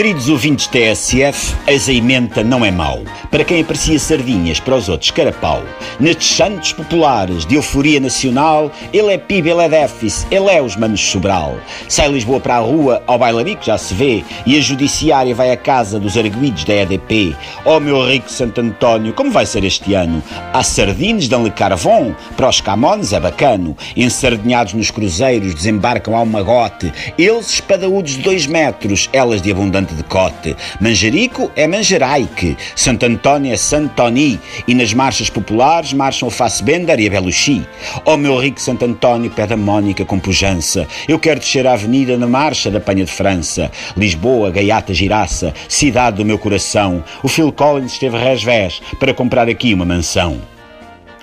Queridos ouvintes TSF, azeimenta não é mau. Para quem aprecia sardinhas, para os outros carapau. Nestes santos populares de euforia nacional, ele é PIB, ele é déficit, ele é os manos Sobral. Sai Lisboa para a rua, ao bailarico já se vê, e a judiciária vai à casa dos arguidos da EDP. Oh meu rico Santo António, como vai ser este ano? Há sardines, dão-lhe carvão, para os camões é bacano. Ensardinhados nos cruzeiros, desembarcam ao magote. Eles espadaúdos de dois metros, elas de abundante de decote. Manjerico é Manjeraique, Santo António é Santoni e nas marchas populares marcham o Fassbender e a Belushi. Ó oh, meu rico Santo António, pé da Mónica com pujança, eu quero descer a avenida na marcha da Panha de França. Lisboa, Gaiata, Giraça, cidade do meu coração. O Phil Collins esteve resvés para comprar aqui uma mansão.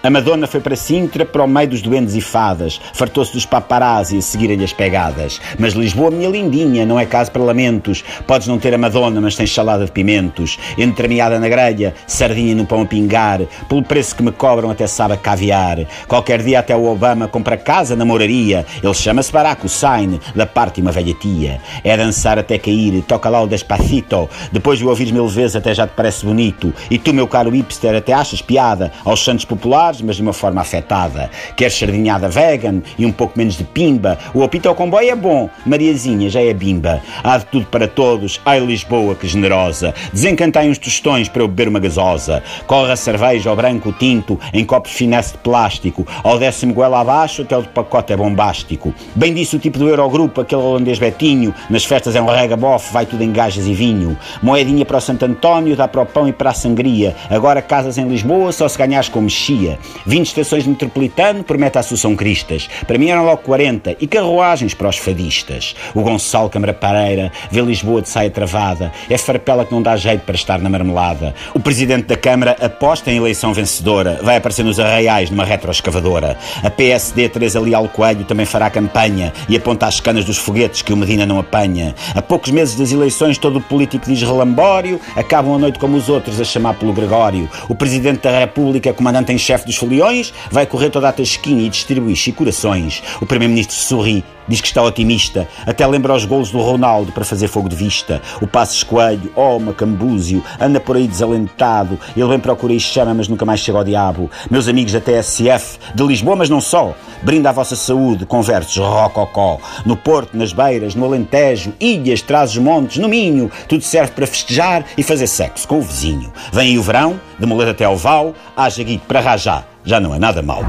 A Madonna foi para Sintra, para o meio dos doentes e fadas, fartou-se dos paparazzi a seguirem-lhe as pegadas. Mas Lisboa, minha lindinha, não é caso para lamentos. Podes não ter a Madonna, mas tens salada de pimentos. Entremeada na grelha, sardinha no pão a pingar, pelo preço que me cobram até sabe a caviar. Qualquer dia até o Obama compra casa na moraria. Ele chama-se Barack Hussein, da parte uma velha tia. É dançar até cair, toca lá o despacito. Depois de o mil vezes até já te parece bonito. E tu, meu caro hipster, até achas piada aos santos populares mas de uma forma afetada. Quer sardinhada vegan e um pouco menos de pimba. O apito ao comboio é bom, Mariazinha já é bimba. Há de tudo para todos. Ai Lisboa, que generosa. Desencantai uns tostões para eu beber uma gasosa. Corre a cerveja ao branco tinto em copos finesse de plástico. Ao décimo goela abaixo até o pacote é bombástico. Bem disse o tipo do Eurogrupo, aquele holandês Betinho. Nas festas é um regabof, vai tudo em gajas e vinho. Moedinha para o Santo António, dá para o pão e para a sangria. Agora casas em Lisboa só se ganhares com mexia. 20 estações de metropolitano promete a Assunção Cristas. Para mim eram logo 40. E carruagens para os fadistas. O Gonçalo Câmara Pareira vê Lisboa de saia travada. É farpela que não dá jeito para estar na marmelada. O Presidente da Câmara aposta em eleição vencedora. Vai aparecer nos arraiais numa retroescavadora. A PSD Teresa Leal Coelho também fará campanha e aponta as canas dos foguetes que o Medina não apanha. A poucos meses das eleições todo o político diz relambório. Acabam a noite como os outros a chamar pelo Gregório. O Presidente da República, comandante em chefe dos foliões, vai correr toda a tasquinha e distribuir corações. O Primeiro-Ministro sorri, diz que está otimista, até lembra os golos do Ronaldo para fazer fogo de vista. O Passos Coelho, oh, Macambúzio, anda por aí desalentado. Ele vem procurar e chama, mas nunca mais chega ao diabo. Meus amigos da TSF, de Lisboa, mas não só. Brinda a vossa saúde com versos rococó. No Porto, nas Beiras, no Alentejo, ilhas, trazes montes, no Minho. Tudo serve para festejar e fazer sexo com o vizinho. Vem aí o verão, de Moledo até ao Val, haja guito para rajar. Já não é nada mal.